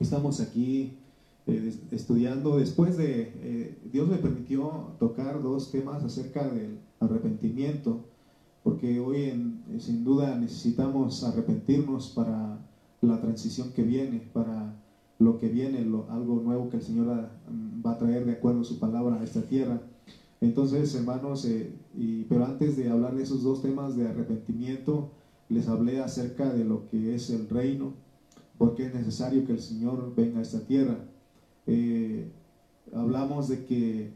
Estamos aquí eh, estudiando, después de, eh, Dios me permitió tocar dos temas acerca del arrepentimiento, porque hoy en, sin duda necesitamos arrepentirnos para la transición que viene, para lo que viene, algo nuevo que el Señor va a traer de acuerdo a su palabra a esta tierra. Entonces, hermanos, eh, pero antes de hablar de esos dos temas de arrepentimiento, les hablé acerca de lo que es el reino, porque es necesario que el Señor venga a esta tierra. Eh, hablamos de que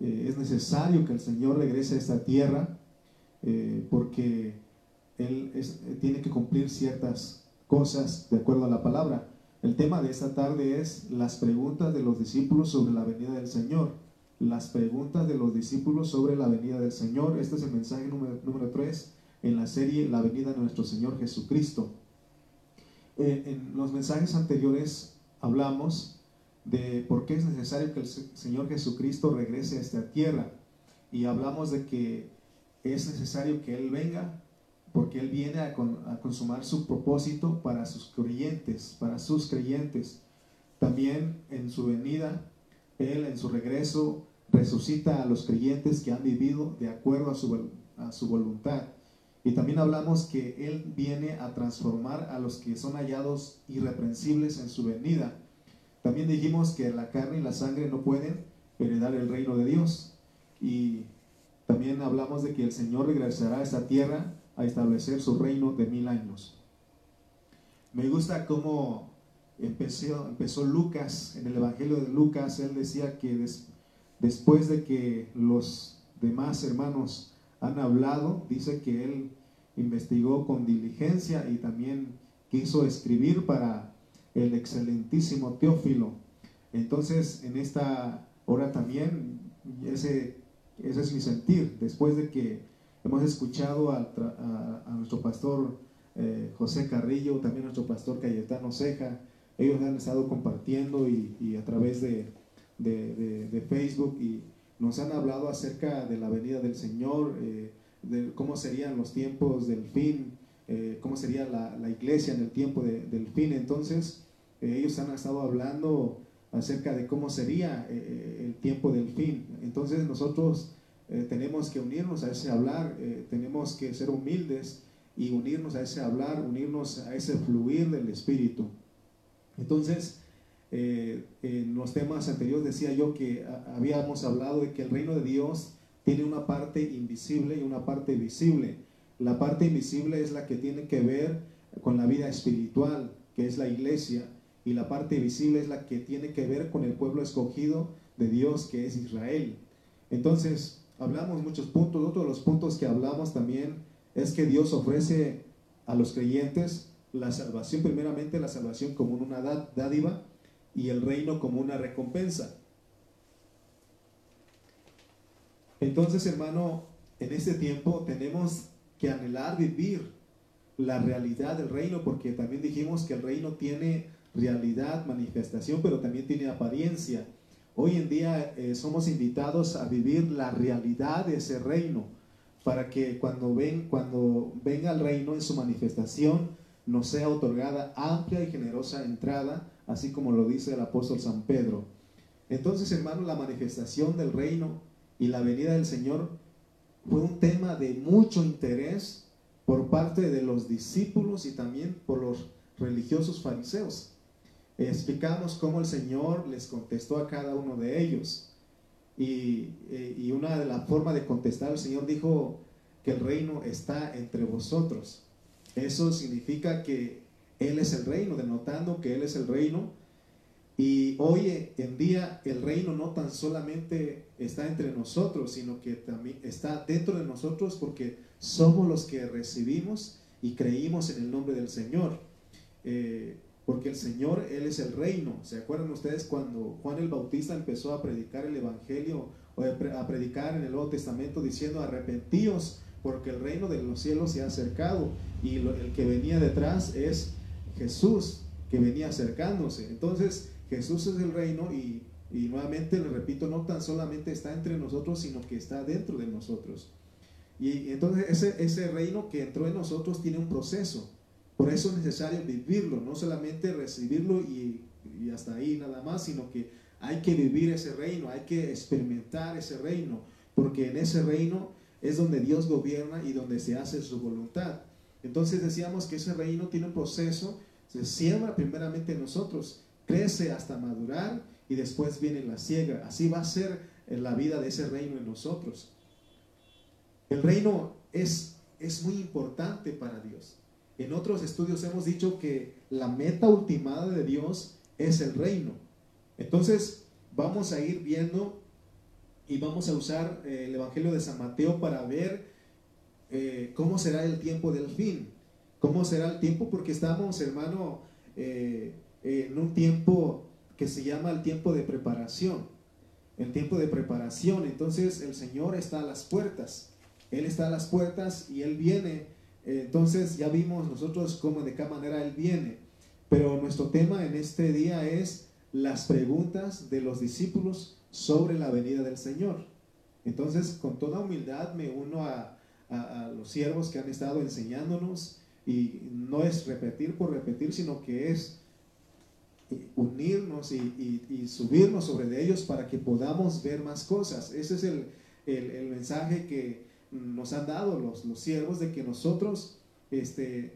eh, es necesario que el Señor regrese a esta tierra, porque Él tiene que cumplir ciertas cosas de acuerdo a la palabra. El tema de esta tarde es las preguntas de los discípulos sobre la venida del Señor las preguntas de los discípulos sobre la venida del Señor. Este es el mensaje número 3 en la serie La venida de nuestro Señor Jesucristo. Eh, en los mensajes anteriores hablamos de por qué es necesario que el Señor Jesucristo regrese a esta tierra y hablamos de que es necesario que Él venga porque Él viene a, consumar su propósito para sus creyentes, para sus creyentes. También en su venida, Él en su regreso resucita a los creyentes que han vivido de acuerdo a su, a su voluntad. Y también hablamos que Él viene a transformar a los que son hallados irreprensibles en su venida. También dijimos que la carne y la sangre no pueden heredar el reino de Dios. Y también hablamos de que el Señor regresará a esta tierra a establecer su reino de mil años. Me gusta cómo empezó, Lucas, en el Evangelio de Lucas, él decía que después de que los demás hermanos han hablado, dice que él investigó con diligencia y también quiso escribir para el excelentísimo Teófilo. Entonces, en esta hora también, ese, es mi sentir, después de que hemos escuchado a, nuestro pastor eh, José Carrillo, también a nuestro pastor Cayetano Ceja, ellos han estado compartiendo y a través de, Facebook y nos han hablado acerca de la venida del Señor, eh, de cómo serían los tiempos del fin, eh, cómo sería la, iglesia en el tiempo del fin. Entonces, eh, ellos han estado hablando acerca de cómo sería el tiempo del fin. Entonces, nosotros tenemos que unirnos a ese hablar, tenemos que ser humildes y unirnos a ese hablar, unirnos a ese fluir del Espíritu. Entonces, eh, en los temas anteriores decía yo que habíamos hablado de que el reino de Dios tiene una parte invisible y una parte visible. La parte invisible es la que tiene que ver con la vida espiritual, que es la iglesia, y la parte visible es la que tiene que ver con el pueblo escogido de Dios, que es Israel. Entonces, hablamos muchos puntos. Otro de los puntos que hablamos también es que Dios ofrece a los creyentes la salvación, primeramente la salvación como una dádiva, y el reino como una recompensa. Entonces, hermano, en este tiempo tenemos que anhelar vivir la realidad del reino, porque también dijimos que el reino tiene realidad, manifestación, pero también tiene apariencia. Hoy en día eh, somos invitados a vivir la realidad de ese reino, para que cuando, ven, cuando venga el reino en su manifestación, nos sea otorgada amplia y generosa entrada así como lo dice el apóstol San Pedro. Entonces, hermano, la manifestación del reino y la venida del Señor fue un tema de mucho interés por parte de los discípulos y también por los religiosos fariseos. Explicamos cómo el Señor les contestó a cada uno de ellos. Y, eh, y una de las formas de contestar, el Señor dijo que el reino está entre vosotros. Eso significa que él es el reino, denotando que Él es el reino. Y hoy en día el reino no tan solamente está entre nosotros, sino que también está dentro de nosotros porque somos los que recibimos y creímos en el nombre del Señor. Eh, porque el Señor, Él es el reino. ¿Se acuerdan ustedes cuando Juan el Bautista empezó a predicar el Evangelio o a predicar en el Nuevo Testamento diciendo arrepentíos porque el reino de los cielos se ha acercado y el que venía detrás es Jesús que venía acercándose. Entonces Jesús es el reino y, nuevamente le repito, no tan solamente está entre nosotros, sino que está dentro de nosotros. Y entonces ese, ese reino que entró en nosotros tiene un proceso. Por eso es necesario vivirlo, no solamente recibirlo y y hasta ahí nada más, sino que hay que vivir ese reino, hay que experimentar ese reino, porque en ese reino es donde Dios gobierna y donde se hace su voluntad. Entonces decíamos que ese reino tiene un proceso, se siembra primeramente en nosotros, crece hasta madurar y después viene la ciega. Así va a ser en la vida de ese reino en nosotros. El reino es, es muy importante para Dios. En otros estudios hemos dicho que la meta ultimada de Dios es el reino. Entonces vamos a ir viendo y vamos a usar eh, el Evangelio de San Mateo para ver eh, cómo será el tiempo del fin. ¿Cómo será el tiempo? Porque estamos, hermano, eh, en un tiempo que se llama el tiempo de preparación. El tiempo de preparación. Entonces el Señor está a las puertas. Él está a las puertas y Él viene. Entonces ya vimos nosotros cómo, de qué manera Él viene. Pero nuestro tema en este día es las preguntas de los discípulos sobre la venida del Señor. Entonces, con toda humildad me uno a, los siervos que han estado enseñándonos y no es repetir por repetir, sino que es unirnos y, subirnos sobre de ellos para que podamos ver más cosas. Ese es el, mensaje que nos han dado los, los siervos de que nosotros este,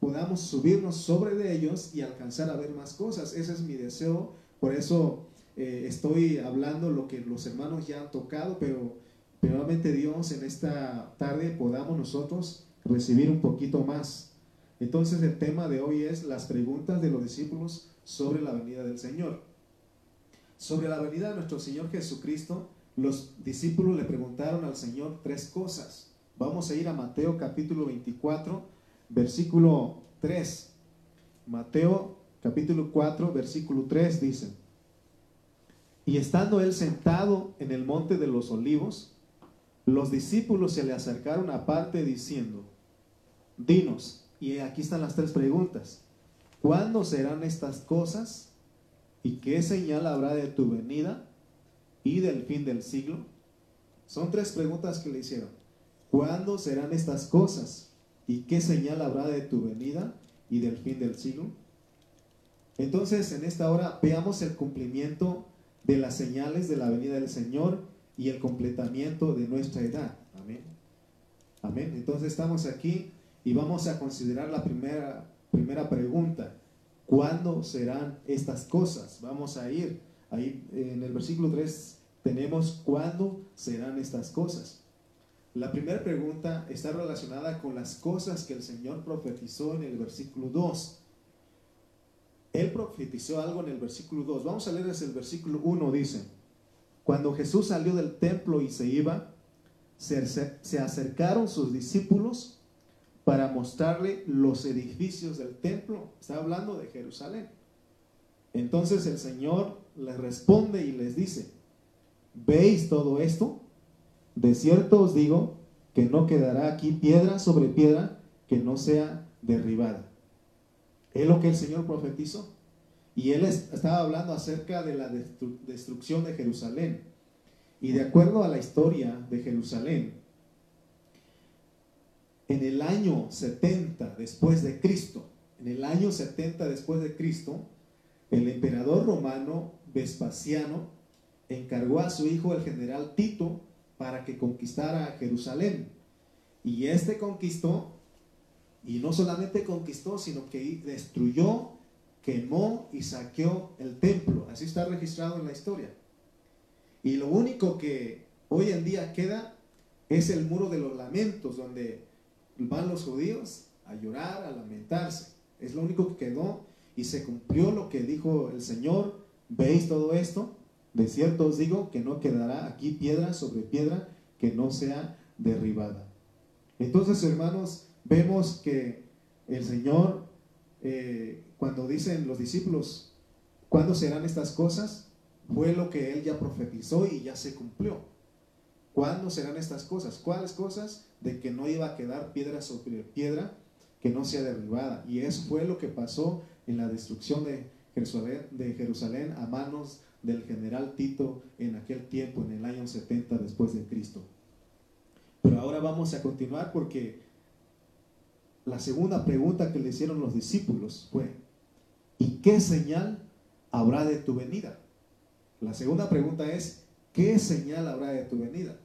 podamos subirnos sobre de ellos y alcanzar a ver más cosas. Ese es mi deseo. Por eso eh, estoy hablando lo que los hermanos ya han tocado, pero probablemente Dios en esta tarde podamos nosotros recibir un poquito más. Entonces el tema de hoy es las preguntas de los discípulos sobre la venida del Señor. Sobre la venida de nuestro Señor Jesucristo, los discípulos le preguntaron al Señor tres cosas. Vamos a ir a Mateo capítulo 24, versículo 3. Mateo capítulo 4, versículo 3 dice, y estando él sentado en el monte de los olivos, los discípulos se le acercaron aparte diciendo, dinos, y aquí están las tres preguntas, ¿cuándo serán estas cosas? ¿Y qué señal habrá de tu venida y del fin del siglo? Son tres preguntas que le hicieron. ¿Cuándo serán estas cosas? ¿Y qué señal habrá de tu venida y del fin del siglo? Entonces, en esta hora veamos el cumplimiento de las señales de la venida del Señor y el completamiento de nuestra edad. Amén. Amén. Entonces estamos aquí y vamos a considerar la primera, primera pregunta. ¿Cuándo serán estas cosas? Vamos a ir. Ahí en el versículo 3 tenemos cuándo serán estas cosas. La primera pregunta está relacionada con las cosas que el Señor profetizó en el versículo 2. Él profetizó algo en el versículo 2. Vamos a leer el versículo 1, dice, cuando Jesús salió del templo y se iba, se, acercaron sus discípulos para mostrarle los edificios del templo. Está hablando de Jerusalén. Entonces el Señor les responde y les dice, ¿veis todo esto? De cierto os digo que no quedará aquí piedra sobre piedra que no sea derribada. Es lo que el Señor profetizó. Y él estaba hablando acerca de la destrucción de Jerusalén. Y de acuerdo a la historia de Jerusalén, en el año 70 después de Cristo, en el año 70 después de Cristo, el emperador romano Vespasiano encargó a su hijo el general Tito para que conquistara Jerusalén. Y este conquistó, y no solamente conquistó, sino que destruyó, quemó y saqueó el templo. Así está registrado en la historia. Y lo único que hoy en día queda es el muro de los lamentos, donde van los judíos a llorar, a lamentarse. Es lo único que quedó y se cumplió lo que dijo el Señor. ¿Veis todo esto? De cierto os digo que no quedará aquí piedra sobre piedra que no sea derribada. Entonces, hermanos, vemos que el Señor, eh, cuando dicen los discípulos, ¿cuándo serán estas cosas? Fue lo que Él ya profetizó y ya se cumplió. ¿Cuándo serán estas cosas? ¿Cuáles cosas? De que no iba a quedar piedra sobre piedra que no sea derribada. Y eso fue lo que pasó en la destrucción de Jerusalén, de Jerusalén a manos del general Tito en aquel tiempo, en el año 70 después de Cristo. Pero ahora vamos a continuar porque la segunda pregunta que le hicieron los discípulos fue, ¿y qué señal habrá de tu venida? La segunda pregunta es, ¿qué señal habrá de tu venida?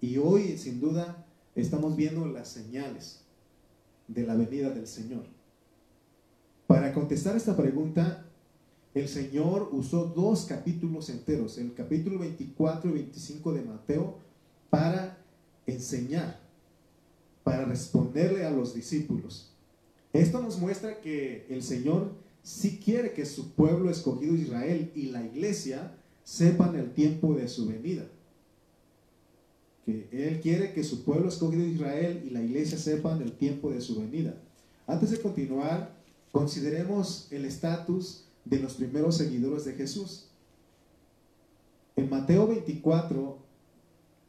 Y hoy, sin duda, estamos viendo las señales de la venida del Señor. Para contestar esta pregunta, el Señor usó dos capítulos enteros, el capítulo 24 y 25 de Mateo, para enseñar, para responderle a los discípulos. Esto nos muestra que el Señor sí quiere que su pueblo escogido Israel y la iglesia sepan el tiempo de su venida. Que Él quiere que su pueblo escogido Israel y la iglesia sepan el tiempo de su venida. Antes de continuar, consideremos el estatus de los primeros seguidores de Jesús. En Mateo 24,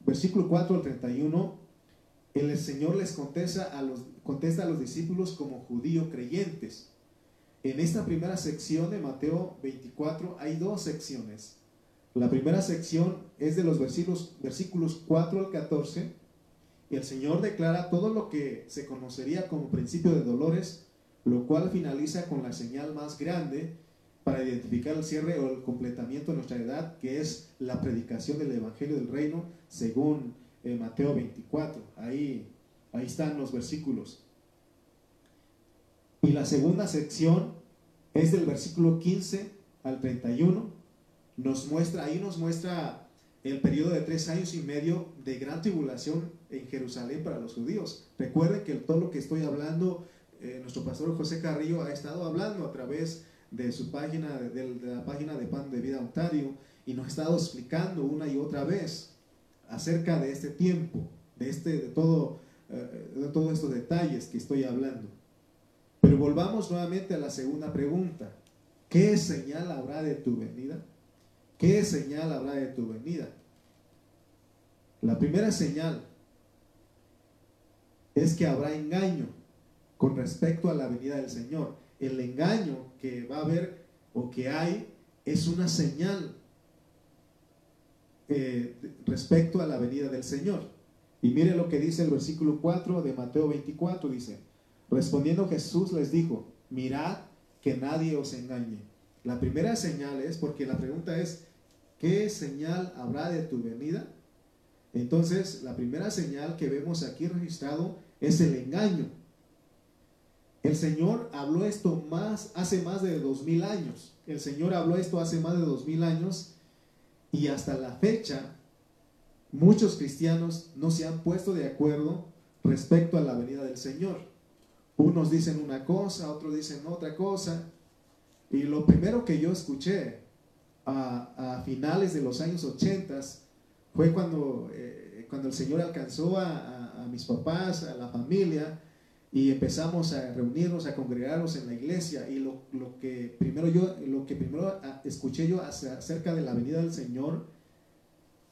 versículo 4 al 31, el Señor les contesta a los, contesta a los discípulos como judíos creyentes. En esta primera sección de Mateo 24 hay dos secciones. La primera sección es de los versículos, versículos 4 al 14 y el Señor declara todo lo que se conocería como principio de dolores, lo cual finaliza con la señal más grande para identificar el cierre o el completamiento de nuestra edad, que es la predicación del Evangelio del Reino según eh, Mateo 24. Ahí, ahí están los versículos. Y la segunda sección es del versículo 15 al 31. Nos muestra, ahí nos muestra el periodo de tres años y medio de gran tribulación en Jerusalén para los judíos. Recuerden que todo lo que estoy hablando, eh, nuestro pastor José Carrillo ha estado hablando a través de su página, de, la página de Pan de Vida Ontario, y nos ha estado explicando una y otra vez acerca de este tiempo, de, este, de, todo, eh, de todos estos detalles que estoy hablando. Pero volvamos nuevamente a la segunda pregunta. ¿Qué señal habrá de tu venida? ¿Qué señal habrá de tu venida? La primera señal es que habrá engaño con respecto a la venida del Señor el engaño que va a haber o que hay es una señal eh, respecto a la venida del Señor. Y mire lo que dice el versículo 4 de Mateo 24, dice, respondiendo Jesús les dijo, mirad que nadie os engañe. La primera señal es, porque la pregunta es, ¿qué señal habrá de tu venida? Entonces, la primera señal que vemos aquí registrado es el engaño. El Señor habló esto más hace más de dos mil años. El Señor habló esto hace más de dos mil años y hasta la fecha muchos cristianos no se han puesto de acuerdo respecto a la venida del Señor. Unos dicen una cosa, otros dicen otra cosa. Y lo primero que yo escuché a, finales de los años 80 fue cuando, eh, cuando el Señor alcanzó a mis papás, a la familia, y empezamos a reunirnos, a congregarnos en la iglesia y lo, lo, que primero yo, lo que primero escuché yo acerca de la venida del Señor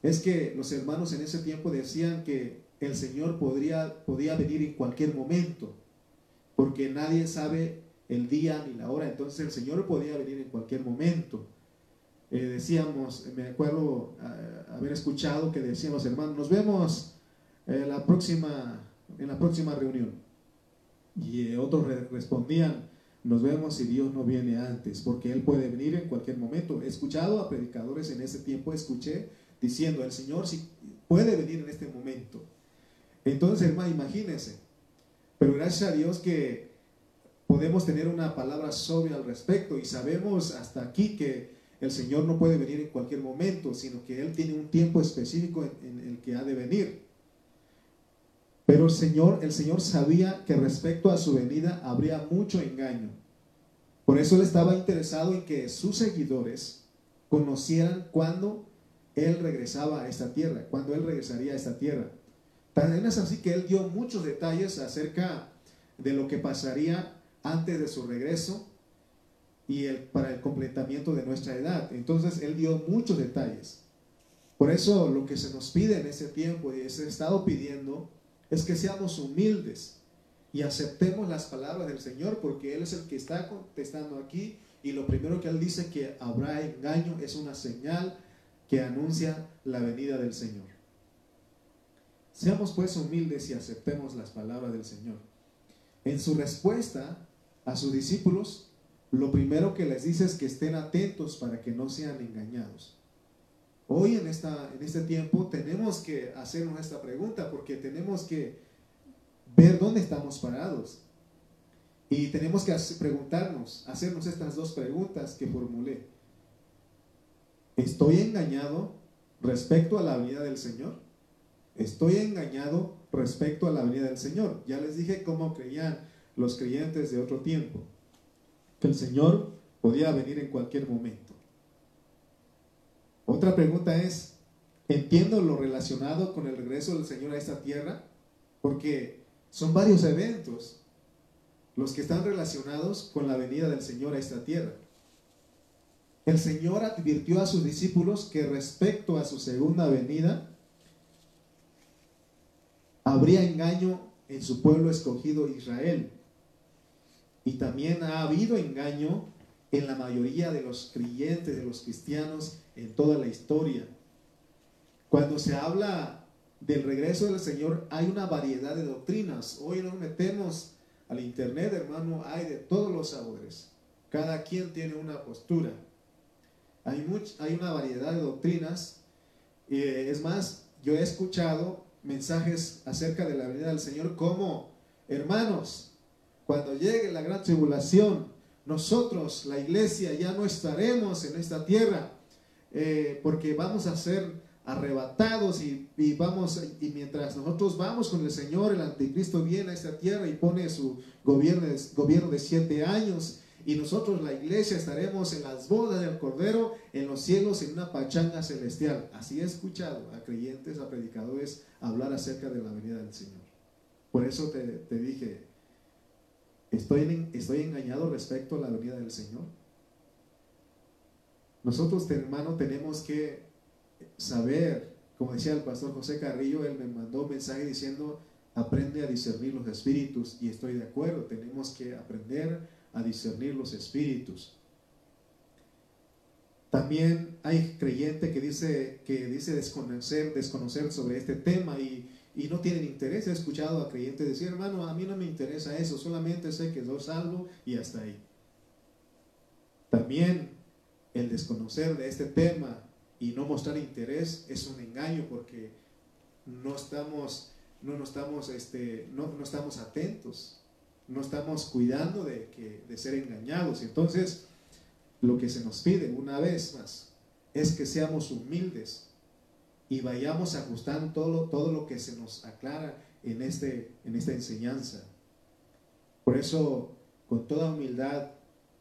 es que los hermanos en ese tiempo decían que el Señor podría, podía venir en cualquier momento, porque nadie sabe el día ni la hora, entonces el Señor podía venir en cualquier momento. Eh, decíamos, me acuerdo ah, haber escuchado que decían los hermanos, nos vemos eh, la próxima, en la próxima reunión. Y eh, otros respondían, nos vemos si Dios no viene antes, porque Él puede venir en cualquier momento. He escuchado a predicadores en ese tiempo, escuché diciendo, el Señor sí puede venir en este momento. Entonces, hermano, imagínense. Pero gracias a Dios que podemos tener una palabra sobria al respecto y sabemos hasta aquí que el Señor no puede venir en cualquier momento, sino que Él tiene un tiempo específico en el que ha de venir. Pero el Señor, el Señor sabía que respecto a su venida habría mucho engaño. Por eso él estaba interesado en que sus seguidores conocieran cuándo él regresaba a esta tierra, cuándo él regresaría a esta tierra. También es así que él dio muchos detalles acerca de lo que pasaría antes de su regreso y para el completamiento de nuestra edad. Entonces él dio muchos detalles. Por eso lo que se nos pide en ese tiempo y se ha estado pidiendo es que seamos humildes y aceptemos las palabras del Señor porque Él es el que está contestando aquí y lo primero que Él dice que habrá engaño es una señal que anuncia la venida del Señor. Seamos pues humildes y aceptemos las palabras del Señor. En su respuesta a sus discípulos, lo primero que les dice es que estén atentos para que no sean engañados. Hoy en, esta, en este tiempo tenemos que hacernos esta pregunta porque tenemos que ver dónde estamos parados. Y tenemos que preguntarnos, hacernos estas dos preguntas que formulé. ¿Estoy engañado respecto a la venida del Señor? ¿Estoy engañado respecto a la venida del Señor? Ya les dije cómo creían los creyentes de otro tiempo, que el Señor podía venir en cualquier momento. Otra pregunta es, ¿entiendo lo relacionado con el regreso del Señor a esta tierra? Porque son varios eventos los que están relacionados con la venida del Señor a esta tierra. El Señor advirtió a sus discípulos que respecto a su segunda venida, habría engaño en su pueblo escogido Israel. Y también ha habido engaño en la mayoría de los creyentes, de los cristianos en toda la historia. Cuando se habla del regreso del Señor, hay una variedad de doctrinas. Hoy nos metemos al internet, hermano, hay de todos los sabores. Cada quien tiene una postura. Hay, hay una variedad de doctrinas. y es más, yo he escuchado mensajes acerca de la venida del Señor como, hermanos, cuando llegue la gran tribulación, nosotros, la iglesia, ya no estaremos en esta tierra, eh, porque vamos a ser arrebatados y, vamos, y mientras nosotros vamos con el Señor, el anticristo viene a esta tierra y pone su gobierno, gobierno de siete años y nosotros, la iglesia, estaremos en las bodas del Cordero, en los cielos, en una pachanga celestial. Así he escuchado a creyentes, a predicadores hablar acerca de la venida del Señor. Por eso te, te dije, ¿estoy, ¿estoy engañado respecto a la venida del Señor? Nosotros, hermano, tenemos que saber, como decía el pastor José Carrillo, él me mandó un mensaje diciendo, aprende a discernir los espíritus y estoy de acuerdo, tenemos que aprender a discernir los espíritus. También hay creyente que dice, que dice desconocer, desconocer sobre este tema y, no tienen interés. He escuchado a creyentes decir, hermano, a mí no me interesa eso, solamente sé que soy salvo y hasta ahí. También el desconocer de este tema y no mostrar interés es un engaño porque no estamos, no, no estamos, este, no, no estamos atentos no estamos cuidando de, que, de ser engañados. Entonces, lo que se nos pide una vez más es que seamos humildes y vayamos ajustando todo, todo lo que se nos aclara en, este, en esta enseñanza. Por eso, con toda humildad,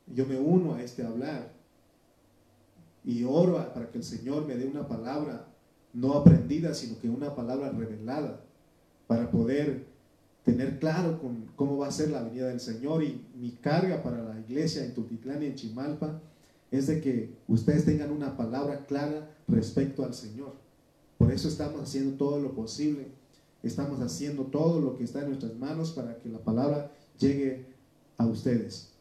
yo me uno a este hablar y oro para que el Señor me dé una palabra no aprendida, sino que una palabra revelada para poder tener claro con cómo va a ser la venida del Señor y mi carga para la iglesia en Tultitlán y en Chimalpa es de que ustedes tengan una palabra clara respecto al Señor. Por eso estamos haciendo todo lo posible, estamos haciendo todo lo que está en nuestras manos para que la palabra llegue a ustedes.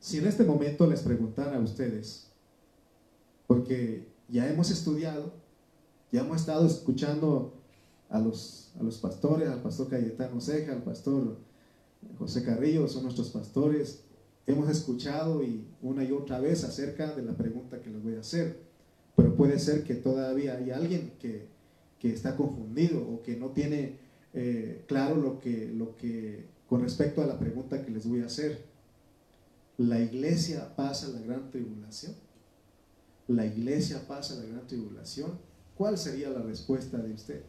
Si en este momento les preguntara a ustedes, porque ya hemos estudiado, ya hemos estado escuchando a los, a los pastores, al pastor Cayetano Ceja, al pastor José Carrillo, son nuestros pastores. Hemos escuchado y una y otra vez acerca de la pregunta que les voy a hacer, pero puede ser que todavía hay alguien que, que está confundido o que no tiene eh, claro lo que, lo que con respecto a la pregunta que les voy a hacer. ¿La iglesia pasa la gran tribulación? ¿La iglesia pasa la gran tribulación? ¿Cuál sería la respuesta de usted?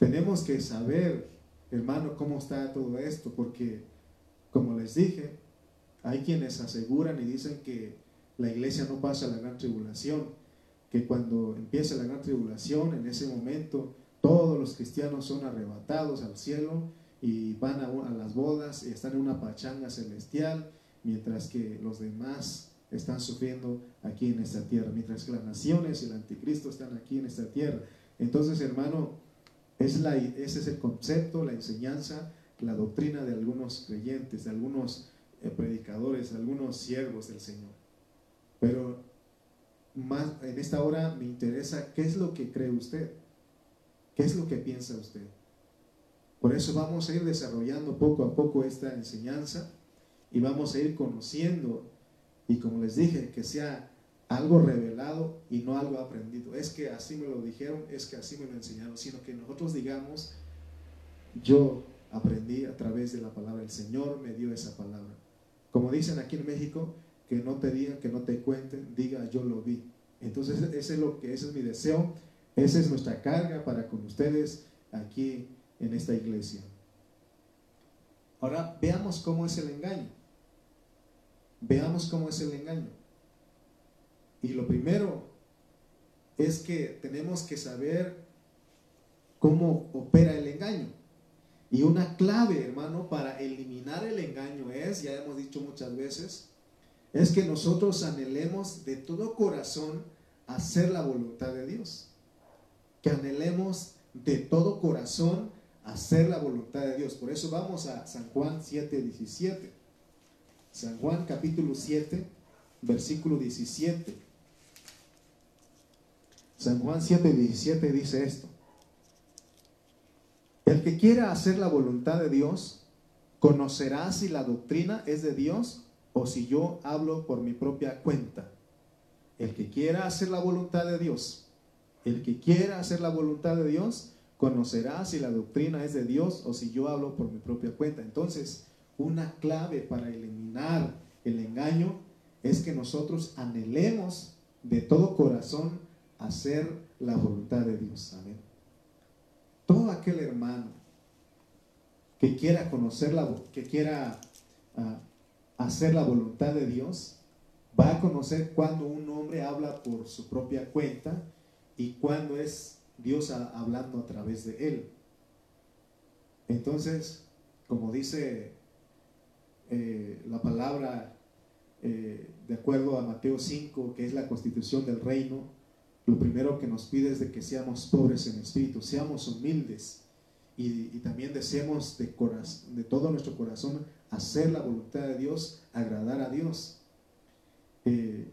Tenemos que saber, hermano, cómo está todo esto, porque, como les dije, hay quienes aseguran y dicen que la iglesia no pasa la gran tribulación, que cuando empieza la gran tribulación, en ese momento, todos los cristianos son arrebatados al cielo y van a, a las bodas y están en una pachanga celestial, mientras que los demás están sufriendo aquí en esta tierra, mientras que las naciones y el anticristo están aquí en esta tierra. Entonces, hermano, es ese es el concepto, la enseñanza, la doctrina de algunos creyentes, de algunos eh, predicadores, de algunos siervos del Señor. Pero más en esta hora me interesa qué es lo que cree usted, qué es lo que piensa usted. Por eso vamos a ir desarrollando poco a poco esta enseñanza y vamos a ir conociendo y como les dije, que sea algo revelado y no algo aprendido. Es que así me lo dijeron, es que así me lo enseñaron, sino que nosotros digamos, yo aprendí a través de la palabra, el Señor me dio esa palabra. Como dicen aquí en México, que no te digan, que no te cuenten, diga yo lo vi. Entonces ese es lo que ese es mi deseo, esa es nuestra carga para con ustedes aquí en esta iglesia. Ahora veamos cómo es el engaño. Veamos cómo es el engaño. Y lo primero es que tenemos que saber cómo opera el engaño. Y una clave, hermano, para eliminar el engaño es, ya hemos dicho muchas veces, es que nosotros anhelemos de todo corazón hacer la voluntad de Dios. Que anhelemos de todo corazón hacer la voluntad de Dios. Por eso vamos a San Juan 7, 17. San Juan capítulo 7, versículo 17. San Juan 7, 17 dice esto. El que quiera hacer la voluntad de Dios, conocerá si la doctrina es de Dios o si yo hablo por mi propia cuenta. El que quiera hacer la voluntad de Dios, el que quiera hacer la voluntad de Dios, conocerá si la doctrina es de Dios o si yo hablo por mi propia cuenta. Entonces, una clave para eliminar el engaño es que nosotros anhelemos de todo corazón hacer la voluntad de Dios. Amén. Todo aquel hermano que quiera conocer la que quiera ah, hacer la voluntad de Dios, va a conocer cuando un hombre habla por su propia cuenta y cuando es Dios hablando a través de él. Entonces, como dice eh, la palabra eh, de acuerdo a Mateo 5, que es la constitución del reino, lo primero que nos pide es de que seamos pobres en espíritu, seamos humildes y, también deseemos de, de todo nuestro corazón hacer la voluntad de Dios, agradar a Dios. Eh,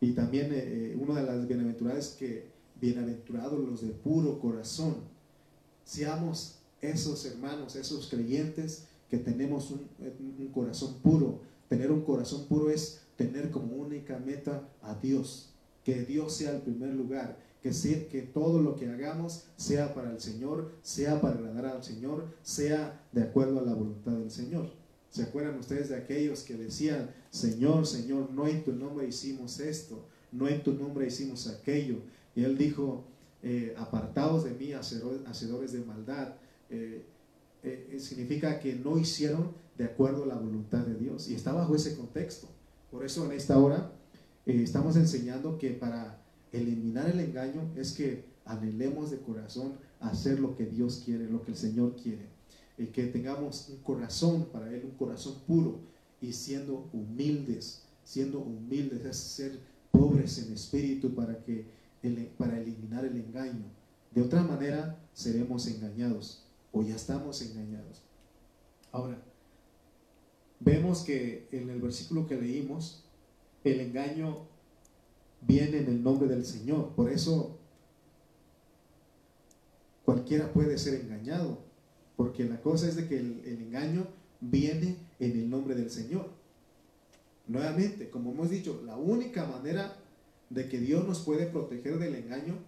y también una de las bienaventuradas que bienaventurados los de puro corazón. Seamos esos hermanos, esos creyentes que tenemos un, corazón puro. Tener un corazón puro es tener como única meta a Dios. Que Dios sea el primer lugar. Que, sea, que todo lo que hagamos sea para el Señor, sea para agradar al Señor, sea de acuerdo a la voluntad del Señor. ¿Se acuerdan ustedes de aquellos que decían, Señor, Señor, no en tu nombre hicimos esto, no en tu nombre hicimos aquello? Y él dijo, eh, apartados de mí, hacedores de maldad. Eh, eh, significa que no hicieron de acuerdo a la voluntad de Dios. Y está bajo ese contexto. Por eso en esta hora estamos enseñando que para eliminar el engaño es que anhelemos de corazón hacer lo que Dios quiere, lo que el Señor quiere. Y que tengamos un corazón para Él, un corazón puro y siendo humildes, siendo humildes es ser pobres en espíritu para que para eliminar el engaño. De otra manera, seremos engañados o ya estamos engañados. Ahora, vemos que en el versículo que leímos, el engaño viene en el nombre del Señor. Por eso, cualquiera puede ser engañado, porque la cosa es de que el, el engaño viene en el nombre del Señor. Nuevamente, como hemos dicho, la única manera de que Dios nos puede proteger del engaño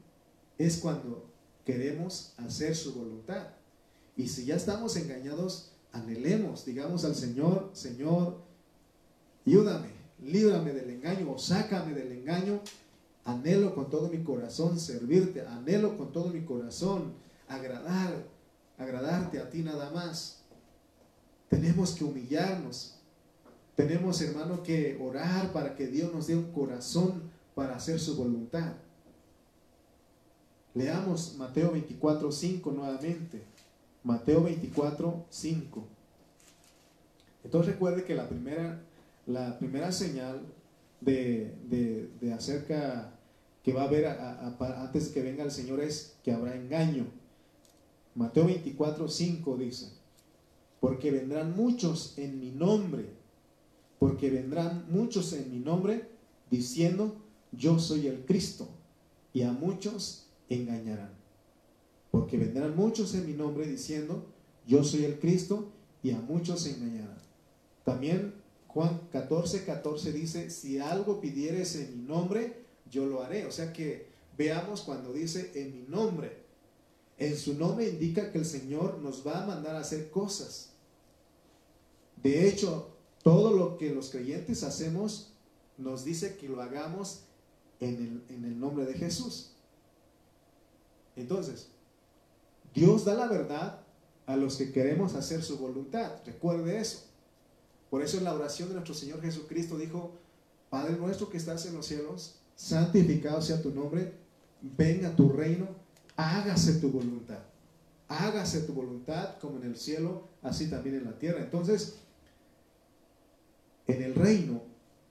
es cuando queremos hacer su voluntad. Y si ya estamos engañados, anhelemos, digamos al Señor, Señor, ayúdame, líbrame del engaño o sácame del engaño. Anhelo con todo mi corazón servirte, anhelo con todo mi corazón agradar, agradarte a ti nada más. Tenemos que humillarnos. Tenemos, hermano, que orar para que Dios nos dé un corazón para hacer su voluntad. Leamos Mateo 24, 5 nuevamente. Mateo 24, 5. Entonces recuerde que la primera, la primera señal de, de, acerca que va a haber antes de que venga el Señor es que habrá engaño. Mateo 24, 5 dice, porque vendrán muchos en mi nombre, porque vendrán muchos en mi nombre diciendo, yo soy el Cristo, y a muchos engañarán. Porque vendrán muchos en mi nombre diciendo, yo soy el Cristo, y a muchos engañarán. También Juan 14, 14 dice, si algo pidieres en mi nombre, yo lo haré. O sea que veamos cuando dice en mi nombre. En su nombre indica que el Señor nos va a mandar a hacer cosas. De hecho, todo lo que los creyentes hacemos nos dice que lo hagamos en el, en el nombre de Jesús. Entonces, Dios da la verdad a los que queremos hacer su voluntad. Recuerde eso. Por eso en la oración de nuestro Señor Jesucristo dijo, Padre nuestro que estás en los cielos, santificado sea tu nombre, venga tu reino, hágase tu voluntad. Hágase tu voluntad como en el cielo, así también en la tierra. Entonces, en el reino,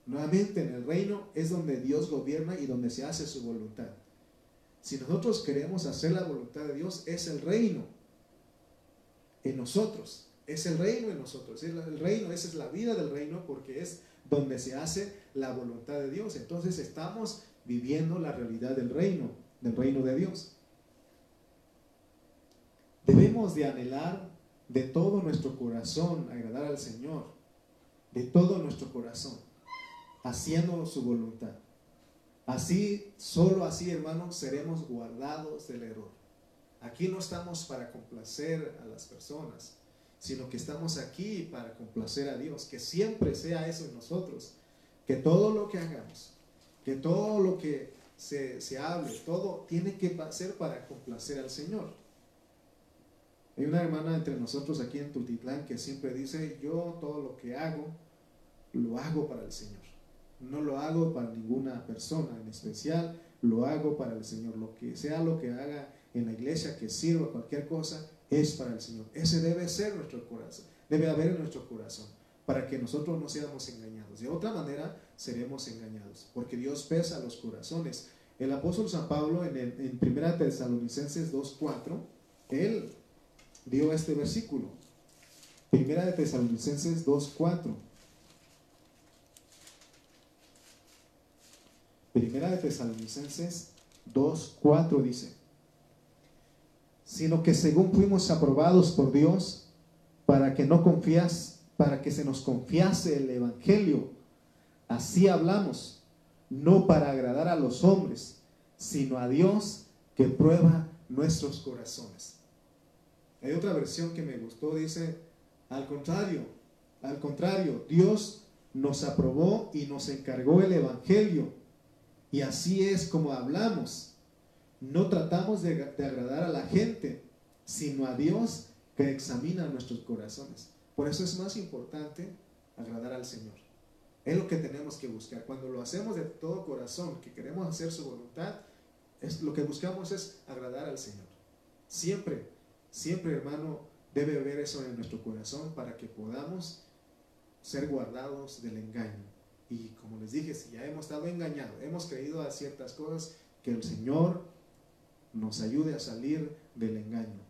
nuevamente en el reino es donde Dios gobierna y donde se hace su voluntad. Si nosotros queremos hacer la voluntad de Dios, es el reino en nosotros. Es el reino en nosotros. El reino, esa es la vida del reino porque es donde se hace la voluntad de Dios. Entonces estamos viviendo la realidad del reino, del reino de Dios. Debemos de anhelar de todo nuestro corazón agradar al Señor, de todo nuestro corazón, haciendo su voluntad. Así, solo así, hermanos, seremos guardados del error. Aquí no estamos para complacer a las personas, sino que estamos aquí para complacer a Dios. Que siempre sea eso en nosotros. Que todo lo que hagamos, que todo lo que se, se hable, todo tiene que ser para complacer al Señor. Hay una hermana entre nosotros aquí en Tultitlán que siempre dice, yo todo lo que hago, lo hago para el Señor. No lo hago para ninguna persona en especial, lo hago para el Señor. Lo que sea lo que haga en la iglesia, que sirva cualquier cosa, es para el Señor. Ese debe ser nuestro corazón, debe haber en nuestro corazón, para que nosotros no seamos engañados. De otra manera, seremos engañados, porque Dios pesa los corazones. El apóstol San Pablo en, el, en 1 Tesalonicenses 2.4, él dio este versículo. Primera de Tesalonicenses 2.4. Primera de Tesalonicenses 2.4 dice, sino que según fuimos aprobados por Dios para que no confías, para que se nos confiase el Evangelio, así hablamos, no para agradar a los hombres, sino a Dios que prueba nuestros corazones. Hay otra versión que me gustó, dice, al contrario, al contrario, Dios nos aprobó y nos encargó el Evangelio y así es como hablamos. No tratamos de, agradar a la gente, sino a Dios que examina nuestros corazones. Por eso es más importante agradar al Señor. Es lo que tenemos que buscar. Cuando lo hacemos de todo corazón, que queremos hacer su voluntad, es, lo que buscamos es agradar al Señor. Siempre, siempre hermano, debe haber eso en nuestro corazón para que podamos ser guardados del engaño. Y como les dije, si ya hemos estado engañados, hemos creído a ciertas cosas, que el Señor nos ayude a salir del engaño.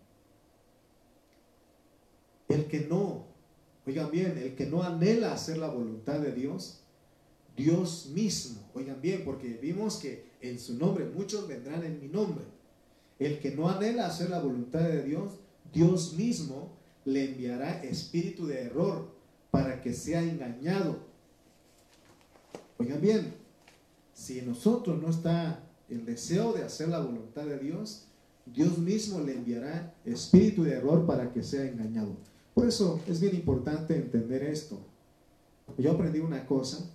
El que no, oigan bien, el que no anhela hacer la voluntad de Dios, Dios mismo, oigan bien, porque vimos que en su nombre muchos vendrán en mi nombre. El que no anhela hacer la voluntad de Dios, Dios mismo le enviará espíritu de error para que sea engañado Oigan bien, si nosotros no está el deseo de hacer la voluntad de Dios, Dios mismo le enviará espíritu de error para que sea engañado. Por eso es bien importante entender esto. Yo aprendí una cosa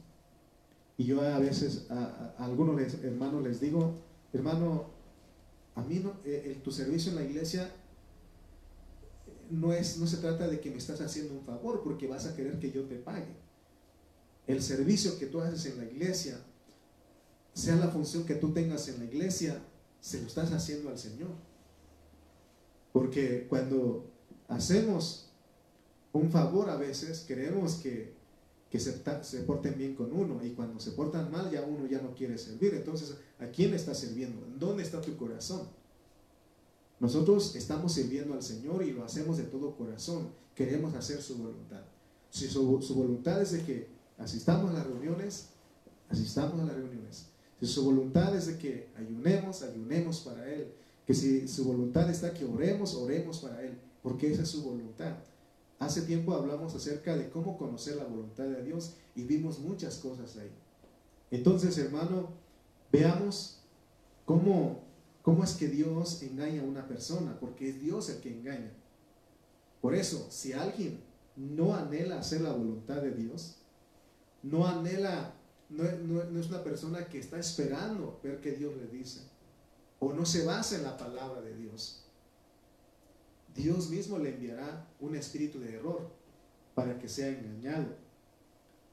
y yo a veces a, algunos hermanos les digo, hermano, a mí no, eh, tu servicio en la iglesia no, es, no se trata de que me estás haciendo un favor porque vas a querer que yo te pague el servicio que tú haces en la iglesia, sea la función que tú tengas en la iglesia, se lo estás haciendo al Señor. Porque cuando hacemos un favor a veces, queremos que, se, se, porten bien con uno y cuando se portan mal ya uno ya no quiere servir. Entonces, ¿a quién estás sirviendo? ¿Dónde está tu corazón? Nosotros estamos sirviendo al Señor y lo hacemos de todo corazón. Queremos hacer su voluntad. Si su, su voluntad es de que asistamos a las reuniones, asistamos a las reuniones. Si su voluntad es de que ayunemos, ayunemos para Él. Que si su voluntad está que oremos, oremos para Él. Porque esa es su voluntad. Hace tiempo hablamos acerca de cómo conocer la voluntad de Dios y vimos muchas cosas ahí. Entonces, hermano, veamos cómo, cómo es que Dios engaña a una persona, porque es Dios el que engaña. Por eso, si alguien no anhela hacer la voluntad de Dios, no anhela, no, es una persona que está esperando ver qué Dios le dice, o no se basa en la palabra de Dios, Dios mismo le enviará un espíritu de error para que sea engañado.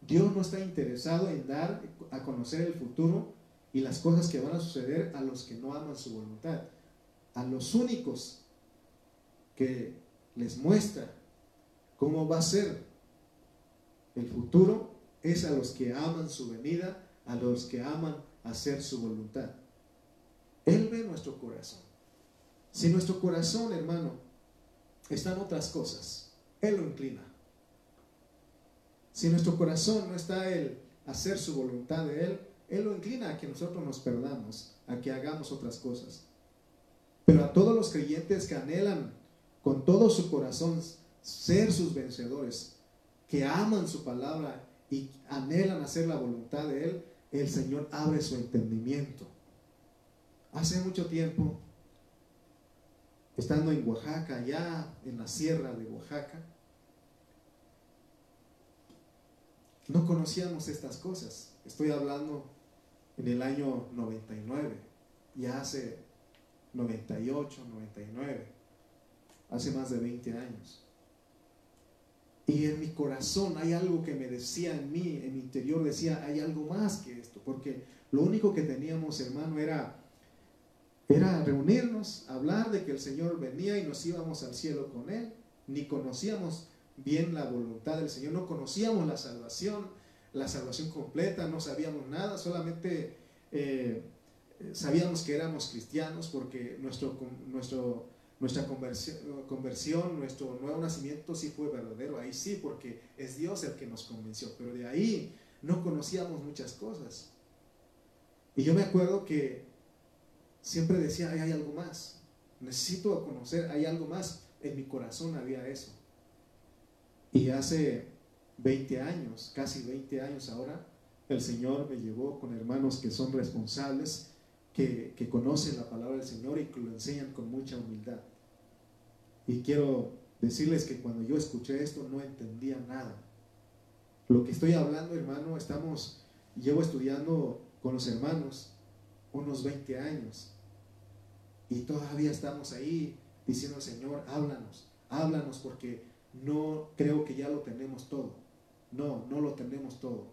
Dios no está interesado en dar a conocer el futuro y las cosas que van a suceder a los que no aman su voluntad. A los únicos que les muestra cómo va a ser el futuro es a los que aman su venida, a los que aman hacer su voluntad. Él ve nuestro corazón. Si nuestro corazón, hermano, están otras cosas. Él lo inclina. Si en nuestro corazón no está el hacer su voluntad de Él, Él lo inclina a que nosotros nos perdamos, a que hagamos otras cosas. Pero a todos los creyentes que anhelan con todo su corazón ser sus vencedores, que aman su palabra y anhelan hacer la voluntad de Él, el Señor abre su entendimiento. Hace mucho tiempo estando en Oaxaca, allá en la sierra de Oaxaca, no conocíamos estas cosas. Estoy hablando en el año 99, ya hace 98, 99, hace más de 20 años. Y en mi corazón hay algo que me decía en mí, en mi interior decía, hay algo más que esto, porque lo único que teníamos, hermano, era era reunirnos, hablar de que el Señor venía y nos íbamos al cielo con Él. Ni conocíamos bien la voluntad del Señor, no conocíamos la salvación, la salvación completa, no sabíamos nada, solamente eh, sabíamos que éramos cristianos porque nuestro, nuestro, nuestra conversión, nuestro nuevo nacimiento sí fue verdadero, ahí sí, porque es Dios el que nos convenció, pero de ahí no conocíamos muchas cosas. Y yo me acuerdo que siempre decía, hay algo más, necesito conocer, hay algo más. En mi corazón había eso. Y hace 20 años, casi 20 años ahora, el Señor me llevó con hermanos que son responsables, que, conocen la palabra del Señor y que lo enseñan con mucha humildad. Y quiero decirles que cuando yo escuché esto no entendía nada. Lo que estoy hablando, hermano, estamos, llevo estudiando con los hermanos unos 20 años. Y todavía estamos ahí diciendo, Señor, háblanos, háblanos porque no creo que ya lo tenemos todo. No, no lo tenemos todo.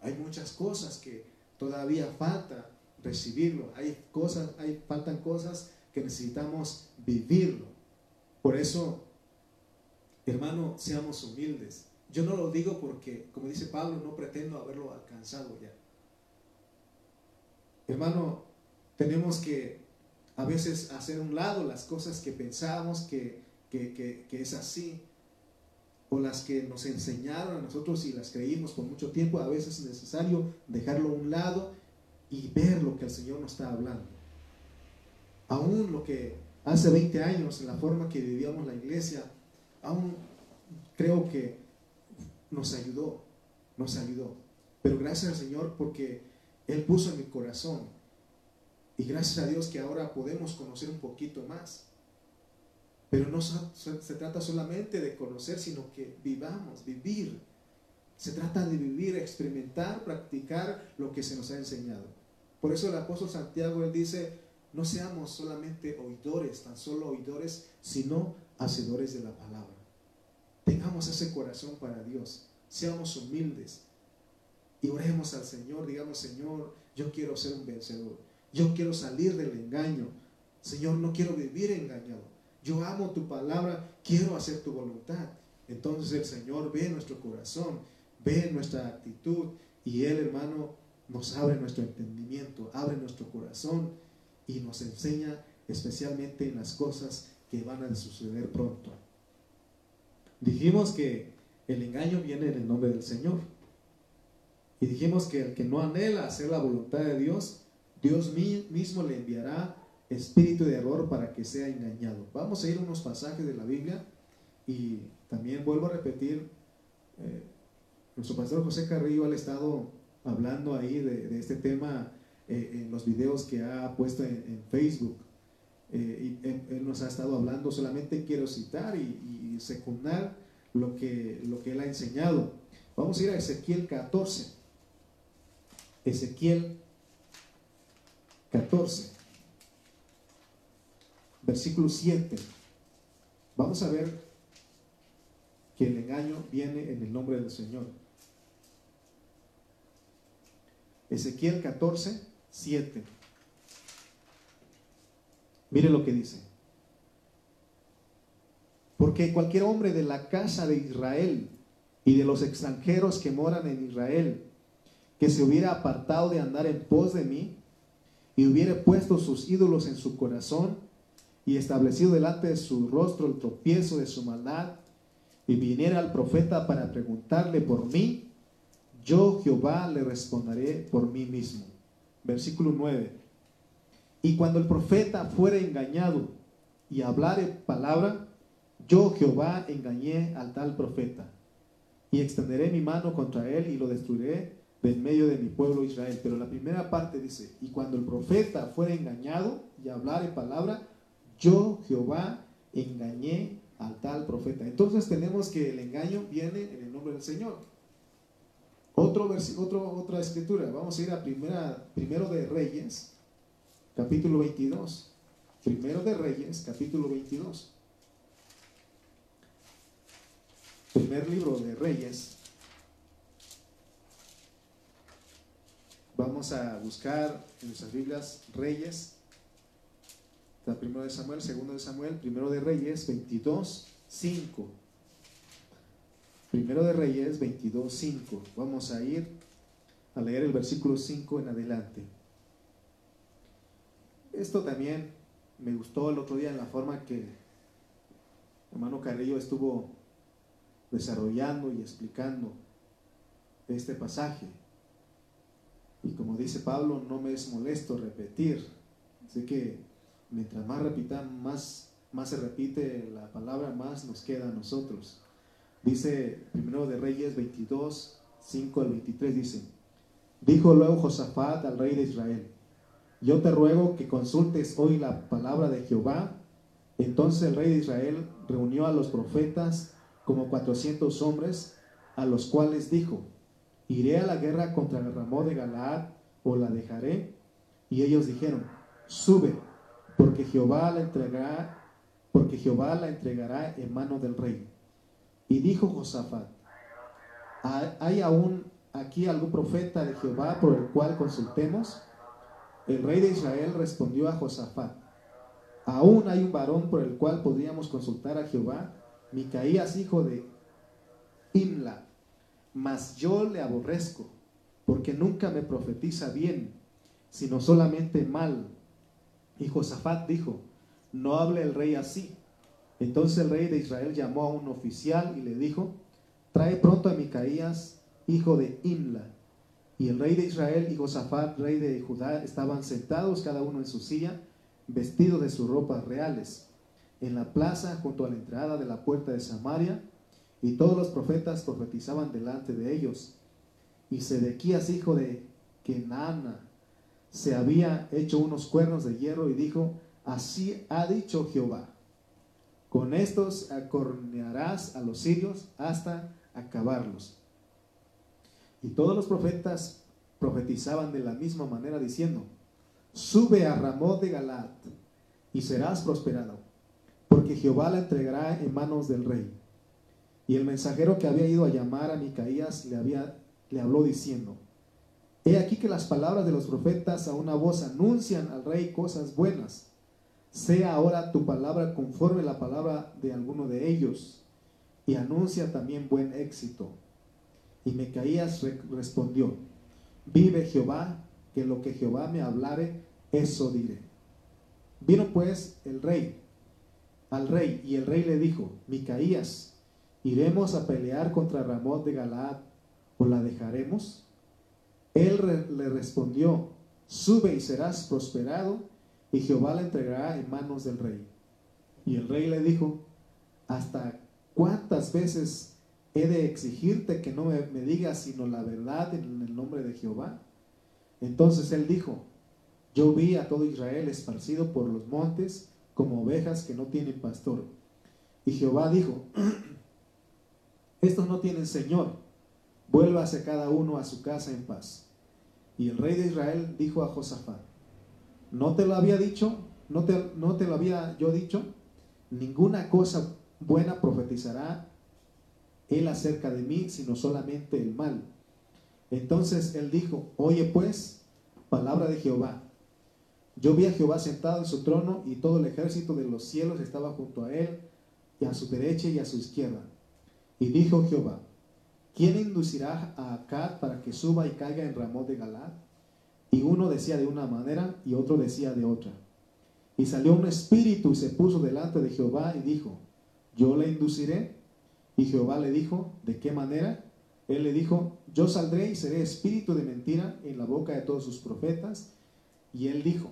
Hay muchas cosas que todavía falta recibirlo. Hay cosas, hay, faltan cosas que necesitamos vivirlo. Por eso, hermano, seamos humildes. Yo no lo digo porque, como dice Pablo, no pretendo haberlo alcanzado ya. Hermano, tenemos que a veces hacer un lado las cosas que pensamos que, que, es así, o las que nos enseñaron a nosotros y las creímos por mucho tiempo, a veces es necesario dejarlo a un lado y ver lo que el Señor nos está hablando. Aún lo que hace 20 años, en la forma que vivíamos la iglesia, aún creo que nos ayudó, nos ayudó. Pero gracias al Señor porque Él puso en mi corazón y gracias a Dios que ahora podemos conocer un poquito más. Pero no se trata solamente de conocer, sino que vivamos, vivir. Se trata de vivir, experimentar, practicar lo que se nos ha enseñado. Por eso el apóstol Santiago, él dice, no seamos solamente oidores, tan solo oidores, sino hacedores de la palabra. Tengamos ese corazón para Dios, seamos humildes y oremos al Señor, digamos, Señor, yo quiero ser un vencedor. Yo quiero salir del engaño. Señor, no quiero vivir engañado. Yo amo tu palabra, quiero hacer tu voluntad. Entonces el Señor ve nuestro corazón, ve nuestra actitud y Él, hermano, nos abre nuestro entendimiento, abre nuestro corazón y nos enseña especialmente en las cosas que van a suceder pronto. Dijimos que el engaño viene en el nombre del Señor. Y dijimos que el que no anhela hacer la voluntad de Dios, Dios mismo le enviará espíritu de error para que sea engañado. Vamos a ir a unos pasajes de la Biblia Y también vuelvo a repetir, eh, nuestro pastor José Carrillo ha estado hablando ahí de, este tema eh, en los videos que ha puesto en, Facebook. Eh, y él, nos ha estado hablando, solamente quiero citar y, secundar lo que, lo que él ha enseñado. Vamos a ir a Ezequiel 14. Ezequiel 14, versículo 7. Vamos a ver que el engaño viene en el nombre del Señor. Ezequiel 14, 7. Mire lo que dice. Porque cualquier hombre de la casa de Israel y de los extranjeros que moran en Israel, que se hubiera apartado de andar en pos de mí y hubiera puesto sus ídolos en su corazón y establecido delante de su rostro el tropiezo de su maldad y viniera al profeta para preguntarle por mí, yo Jehová le responderé por mí mismo. Versículo 9. Y cuando el profeta fuera engañado y hablare palabra, yo Jehová engañé al tal profeta y extenderé mi mano contra él y lo destruiré de medio de mi pueblo Israel. Pero la primera parte dice, y cuando el profeta fuera engañado y hablare palabra, yo Jehová engañé al tal profeta. Entonces tenemos que el engaño viene en el nombre del Señor. Otro otro, otra escritura, vamos a ir a primera, primero de Reyes, capítulo 22. Primero de Reyes, capítulo 22. Primer libro de Reyes. Vamos a buscar en nuestras Biblias Reyes. primero de Samuel, segundo de Samuel, primero de Reyes, 22, 5. Primero de Reyes 22, 5. Vamos a ir a leer el versículo 5 en adelante. Esto también me gustó el otro día en la forma que hermano Carrillo estuvo desarrollando y explicando este pasaje. Y como dice Pablo, no me es molesto repetir. Así que mientras más repitan, más, más se repite la palabra, más nos queda a nosotros. Dice primero de Reyes 22, 5 al 23, dice, dijo luego Josafat al rey de Israel, yo te ruego que consultes hoy la palabra de Jehová. Entonces el rey de Israel reunió a los profetas como cuatrocientos hombres, a los cuales dijo, iré a la guerra contra el Ramón de Galaad o la dejaré. Y ellos dijeron, sube, porque Jehová la entregará, porque Jehová la entregará en mano del rey. Y dijo Josafat, ¿hay aún aquí algún profeta de Jehová por el cual consultemos? El rey de Israel respondió a Josafat, aún hay un varón por el cual podríamos consultar a Jehová Micaías, hijo de Imla, mas yo le aborrezco, porque nunca me profetiza bien, sino solamente mal. Y Josafat dijo, no hable el rey así. Entonces el rey de Israel llamó a un oficial y le dijo, trae pronto a Micaías, hijo de Imla. Y el rey de Israel y Josafat, rey de Judá, estaban sentados cada uno en su silla, vestidos de sus ropas reales en la plaza junto a la entrada de la puerta de Samaria, y todos los profetas profetizaban delante de ellos. Y Sedequías, hijo de Kenana, se había hecho unos cuernos de hierro y dijo, así ha dicho Jehová, con estos acornearás a los sirios hasta acabarlos. Y todos los profetas profetizaban de la misma manera diciendo, sube a Ramón de Galat y serás prosperado porque Jehová la entregará en manos del rey. Y el mensajero que había ido a llamar a Micaías le, había, le habló diciendo, He aquí que las palabras de los profetas a una voz anuncian al rey cosas buenas. Sea ahora tu palabra conforme la palabra de alguno de ellos, y anuncia también buen éxito. Y Micaías respondió, Vive Jehová, que lo que Jehová me hablare, eso diré. Vino pues el rey al rey, y el rey le dijo, Micaías, ¿iremos a pelear contra Ramón de Galaad o la dejaremos? Él le respondió, sube y serás prosperado, y Jehová la entregará en manos del rey. Y el rey le dijo, hasta ¿cuántas veces he de exigirte que no me, digas sino la verdad en el nombre de Jehová? Entonces él dijo, yo vi a todo Israel esparcido por los montes como ovejas que no tienen pastor. Y Jehová dijo, estos no tienen Señor, vuélvase cada uno a su casa en paz. Y el rey de Israel dijo a Josafat, ¿no te lo había dicho? ¿No te, no te lo había yo dicho? Ninguna cosa buena profetizará él acerca de mí, sino solamente el mal. Entonces él dijo, oye pues, palabra de Jehová. Yo vi a Jehová sentado en su trono y todo el ejército de los cielos estaba junto a él, y a su derecha y a su izquierda. Y dijo Jehová, ¿quién inducirá a Acad para que suba y caiga en Ramón de Galad? Y uno decía de una manera y otro decía de otra. Y salió un espíritu y se puso delante de Jehová y dijo, yo le induciré. Y Jehová le dijo, ¿de qué manera? Él le dijo, yo saldré y seré espíritu de mentira en la boca de todos sus profetas. Y él dijo,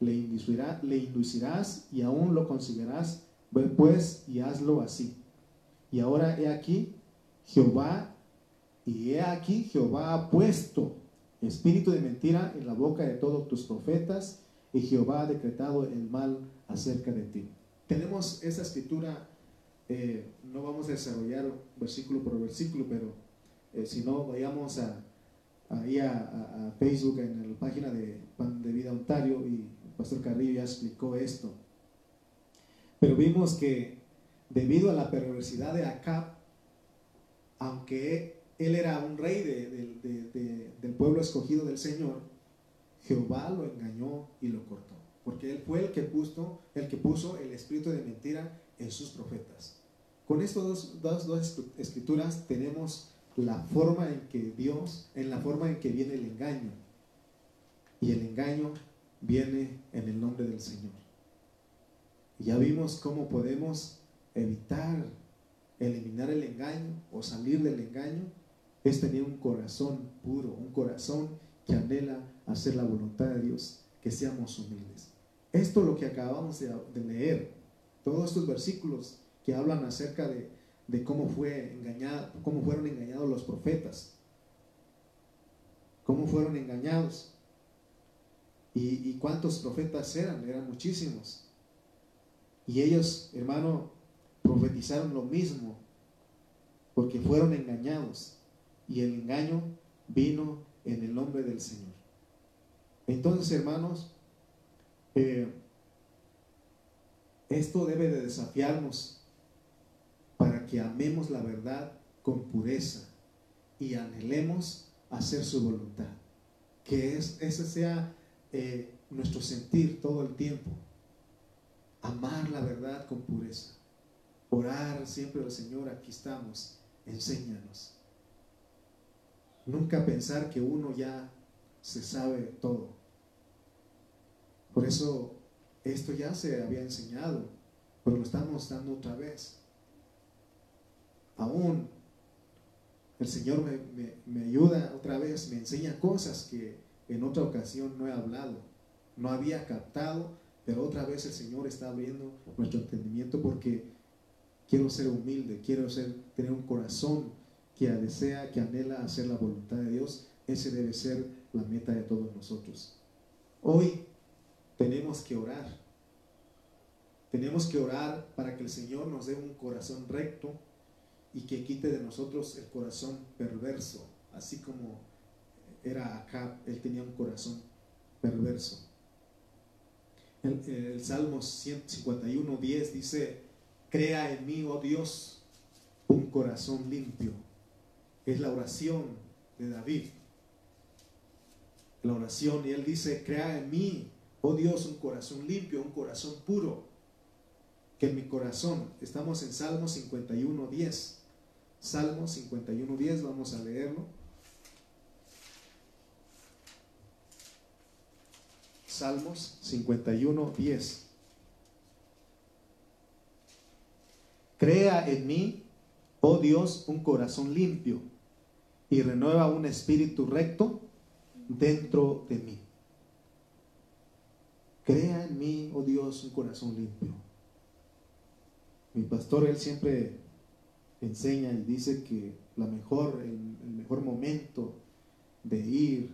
le, inducirá, le inducirás y aún lo conseguirás, ve pues y hazlo así. Y ahora he aquí, Jehová, y he aquí, Jehová ha puesto espíritu de mentira en la boca de todos tus profetas, y Jehová ha decretado el mal acerca de ti. Tenemos esa escritura eh, no vamos a desarrollar versículo por versículo, pero eh, si no, vayamos a, ahí a, Facebook, en la página de Pan de Vida Ontario, y el pastor Carrillo ya explicó esto. Pero vimos que debido a la perversidad de Acab, aunque él era un rey del pueblo escogido del Señor, Jehová lo engañó y lo cortó, porque él fue el que puso el, que puso el espíritu de mentira en sus profetas. Con estas dos, escrituras tenemos la forma en que Dios, en la forma en que viene el engaño. Y el engaño viene en el nombre del Señor. Ya vimos cómo podemos evitar, eliminar el engaño o salir del engaño. Es tener un corazón puro, un corazón que anhela hacer la voluntad de Dios, que seamos humildes. Esto es lo que acabamos de, leer. Todos estos versículos que hablan acerca de, cómo, fue engañado, cómo fueron engañados los profetas, cómo fueron engañados. ¿Y, cuántos profetas eran? Eran muchísimos. Y ellos, hermano, profetizaron lo mismo, porque fueron engañados. Y el engaño vino en el nombre del Señor. Entonces, hermanos, eh, esto debe de desafiarnos para que amemos la verdad con pureza y anhelemos hacer su voluntad. Que es, ese sea eh, nuestro sentir todo el tiempo. Amar la verdad con pureza. Orar siempre al Señor, aquí estamos, enséñanos. Nunca pensar que uno ya se sabe todo. Por eso esto ya se había enseñado, pero lo estamos dando otra vez aún el Señor me, ayuda otra vez, me enseña cosas que en otra ocasión no he hablado, no había captado, pero otra vez el Señor está abriendo nuestro entendimiento porque quiero ser humilde, quiero ser, tener un corazón que desea, que anhela hacer la voluntad de Dios. Ese debe ser la meta de todos nosotros. Hoy tenemos que orar. Tenemos que orar para que el Señor nos dé un corazón recto, y que quite de nosotros el corazón perverso, así como era acá, él tenía un corazón perverso. El, el Salmo 151, 10 dice, crea en mí, oh Dios, un corazón limpio. Es la oración de David. La oración, y él dice, crea en mí, oh Dios, un corazón limpio, un corazón puro. Que en mi corazón, estamos en Salmo 51, 10 Salmo 51.10, vamos a leerlo. Salmos 51.10. Crea en mí, oh Dios, un corazón limpio y renueva un espíritu recto dentro de mí. Crea en mí, oh Dios, un corazón limpio. Mi pastor, él siempre enseña y dice que la mejor, el, mejor momento de ir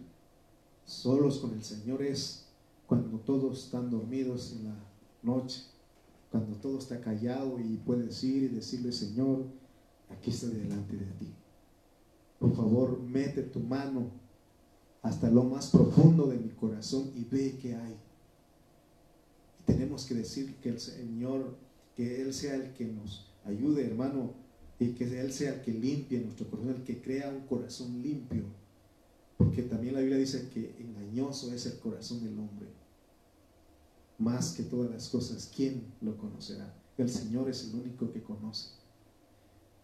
solos con el Señor es cuando todos están dormidos en la noche, cuando todo está callado y puedes ir y decirle, Señor, aquí estoy delante de ti. Por favor, mete tu mano hasta lo más profundo de mi corazón y ve qué hay. Tenemos que decir que el Señor, que Él sea el que nos ayude, hermano, y que Él sea el que limpie nuestro corazón, el que crea un corazón limpio. Porque también la Biblia dice que engañoso es el corazón del hombre. Más que todas las cosas, ¿quién lo conocerá? El Señor es el único que conoce.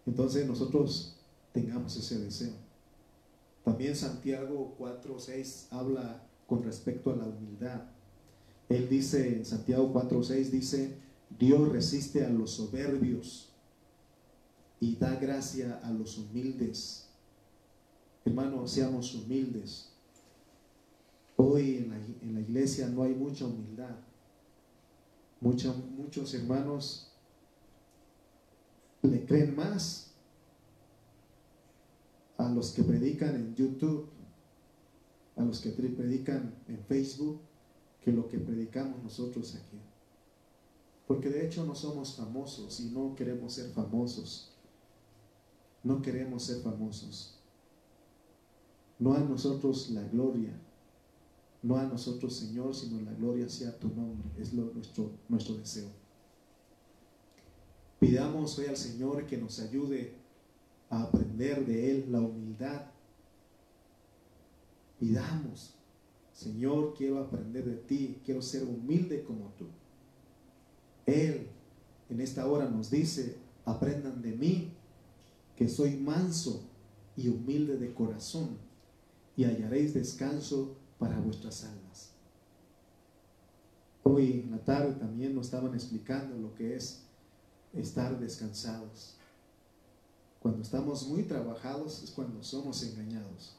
Entonces nosotros tengamos ese deseo. También Santiago 4.6 habla con respecto a la humildad. Él dice, en Santiago 4.6 dice, Dios resiste a los soberbios y da gracia a los humildes. Hermanos, seamos humildes. Hoy en la, iglesia no hay mucha humildad. muchos hermanos le creen más a los que predican en YouTube, a los que predican en Facebook, que lo que predicamos nosotros aquí. Porque de hecho no somos famosos y no queremos ser famosos. No queremos ser famosos. No a nosotros la gloria, no a nosotros Señor, sino la gloria sea tu nombre. Es nuestro, nuestro deseo. Pidamos hoy al Señor que nos ayude a aprender de Él la humildad. Pidamos, Señor, quiero aprender de ti, quiero ser humilde como tú. Él en esta hora nos dice, aprendan de mí, que soy manso y humilde de corazón, y hallaréis descanso para vuestras almas. Hoy en la tarde también nos estaban explicando lo que es estar descansados. Cuando estamos muy trabajados es cuando somos engañados.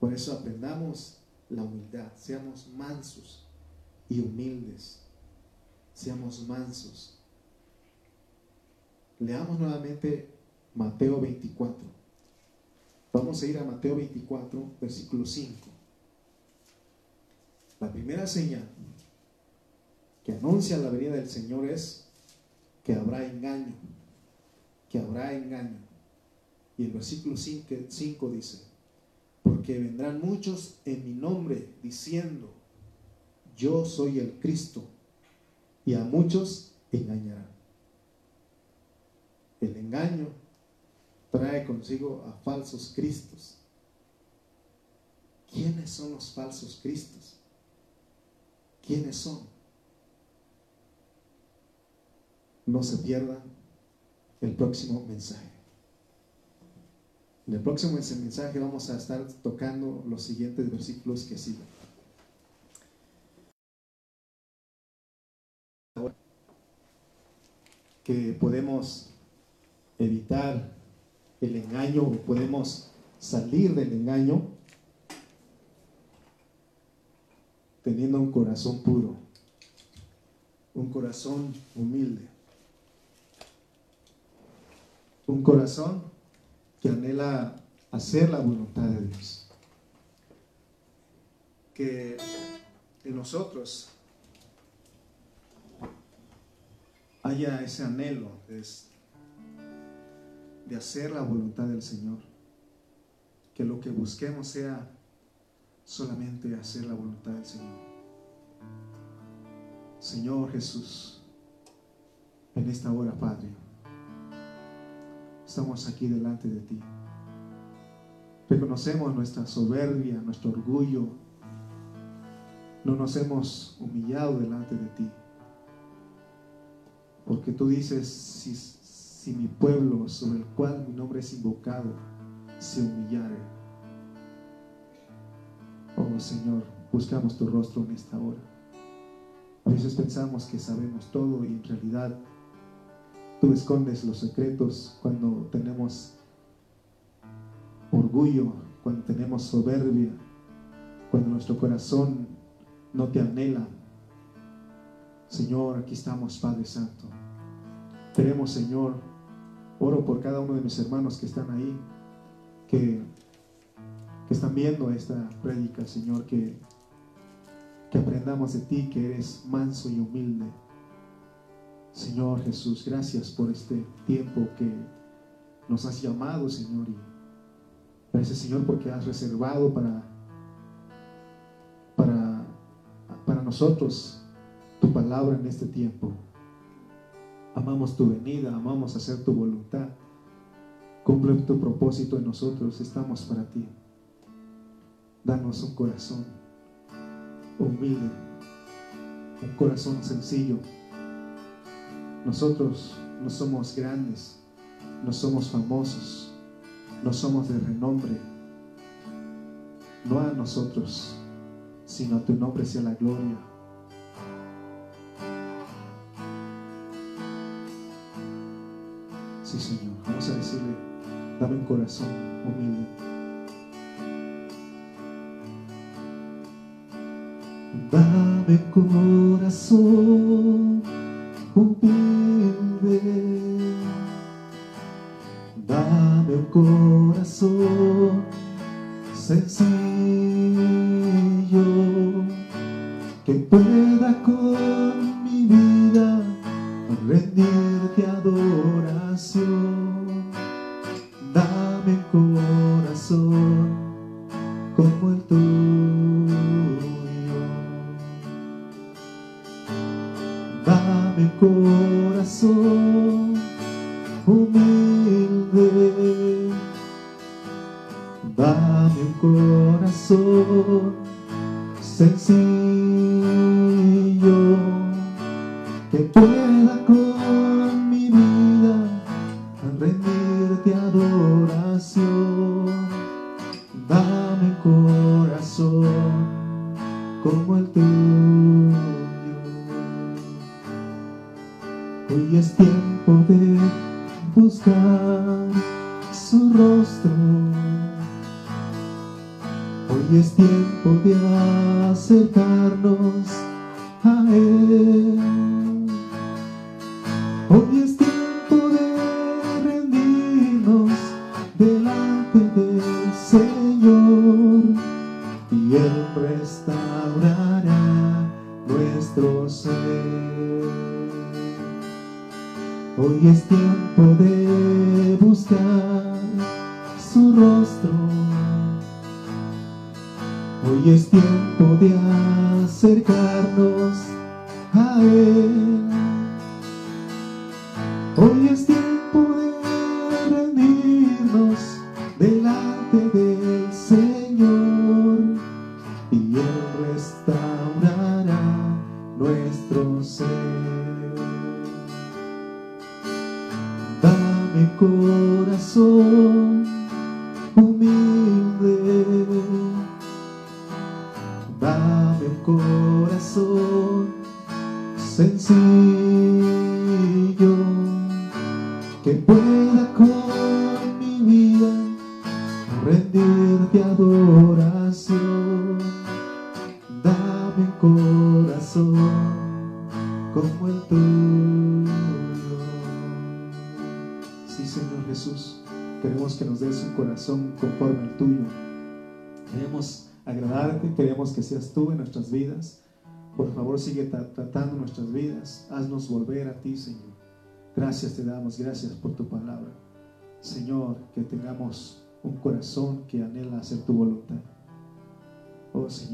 Por eso aprendamos la humildad, seamos mansos y humildes, seamos mansos. Leamos nuevamente Mateo 24. Vamos a ir a Mateo 24, versículo 5. La primera señal que anuncia la venida del Señor es que habrá engaño que habrá engaño. Y el versículo 5 dice, porque vendrán muchos en mi nombre diciendo, yo soy el Cristo, y a muchos engañarán. El engaño trae consigo a falsos cristos. ¿Quiénes son los falsos cristos? ¿Quiénes son? No se pierdan el próximo mensaje. En el próximo mensaje vamos a estar tocando los siguientes versículos que siguen. Que podemos evitar el engaño o podemos salir del engaño teniendo un corazón puro, un corazón humilde un corazón que anhela hacer la voluntad de Dios. Que en nosotros haya ese anhelo de, hacer la voluntad del Señor. Que lo que busquemos sea solamente hacer la voluntad del Señor. Señor Jesús, en esta hora, Padre, estamos aquí delante de ti. Reconocemos nuestra soberbia, nuestro orgullo. No nos hemos humillado delante de ti. Porque tú dices, si, si mi pueblo sobre el cual mi nombre es invocado se humillare. Oh Señor, buscamos tu rostro en esta hora. A veces pensamos que sabemos todo y en realidad Tú escondes los secretos cuando tenemos orgullo, cuando tenemos soberbia, cuando nuestro corazón no te anhela. Señor, aquí estamos, Padre Santo. Queremos, Señor, oro por cada uno de mis hermanos que están ahí, que, están viendo esta prédica, Señor, que aprendamos de ti, que eres manso y humilde. Señor Jesús, gracias por este tiempo que nos has llamado, Señor. Y gracias, Señor, porque has reservado para, para, para nosotros tu palabra en este tiempo. Amamos tu venida, amamos hacer tu voluntad. Cumple tu propósito en nosotros, estamos para ti. Danos un corazón humilde, un corazón sencillo. Nosotros no somos grandes, no somos famosos, no somos de renombre. No a nosotros, sino a tu nombre sea la gloria. Sí, Señor. Vamos a decirle, dame un corazón humilde. Dame corazón Hoy es tiempo de sigue tra- tratando nuestras vidas. Haznos volver a ti, Señor. Gracias te damos, gracias por tu palabra. Señor, que tengamos un corazón que anhela hacer tu voluntad. Oh Señor.